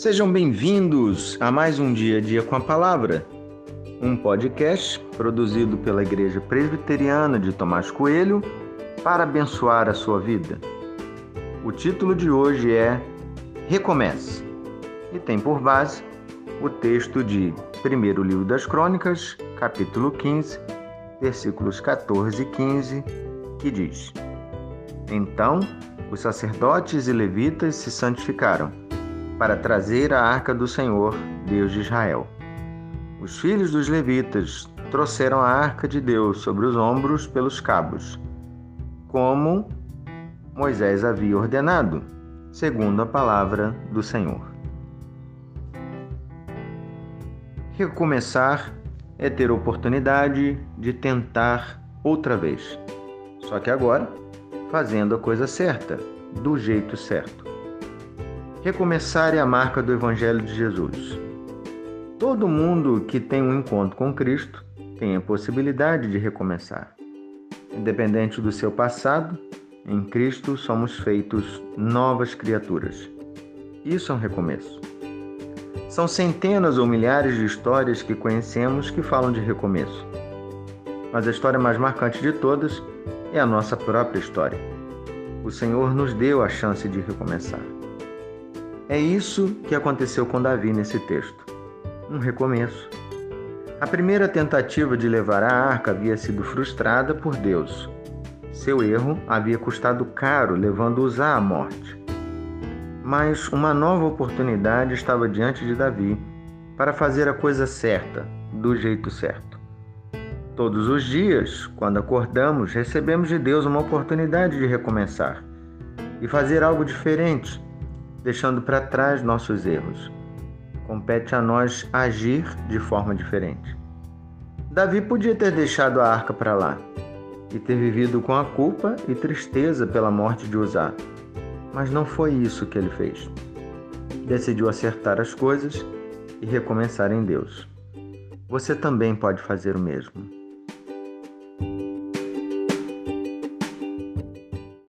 Sejam bem-vindos a mais um Dia a Dia com a Palavra, um podcast produzido pela Igreja Presbiteriana de Tomás Coelho para abençoar a sua vida. O título de hoje é Recomece e tem por base o texto de 1 Livro das Crônicas, capítulo 15, versículos 14 e 15, que diz: Então os sacerdotes e levitas se santificaram para trazer a arca do Senhor, Deus de Israel. Os filhos dos levitas trouxeram a arca de Deus sobre os ombros pelos cabos, como Moisés havia ordenado, segundo a palavra do Senhor. Recomeçar é ter oportunidade de tentar outra vez. Só que agora, fazendo a coisa certa, do jeito certo. Recomeçar é a marca do Evangelho de Jesus. Todo mundo que tem um encontro com Cristo tem a possibilidade de recomeçar. Independente do seu passado, em Cristo somos feitos novas criaturas. Isso é um recomeço. São centenas ou milhares de histórias que conhecemos que falam de recomeço. Mas a história mais marcante de todas é a nossa própria história. O Senhor nos deu a chance de recomeçar. É isso que aconteceu com Davi nesse texto. Um recomeço. A primeira tentativa de levar a arca havia sido frustrada por Deus. Seu erro havia custado caro, levando-os à morte. Mas uma nova oportunidade estava diante de Davi para fazer a coisa certa, do jeito certo. Todos os dias, quando acordamos, recebemos de Deus uma oportunidade de recomeçar e fazer algo diferente, deixando para trás nossos erros. Compete a nós agir de forma diferente. Davi podia ter deixado a arca para lá e ter vivido com a culpa e tristeza pela morte de Uzá mas não foi isso que ele fez. Decidiu acertar as coisas e recomeçar em Deus. Você também pode fazer o mesmo.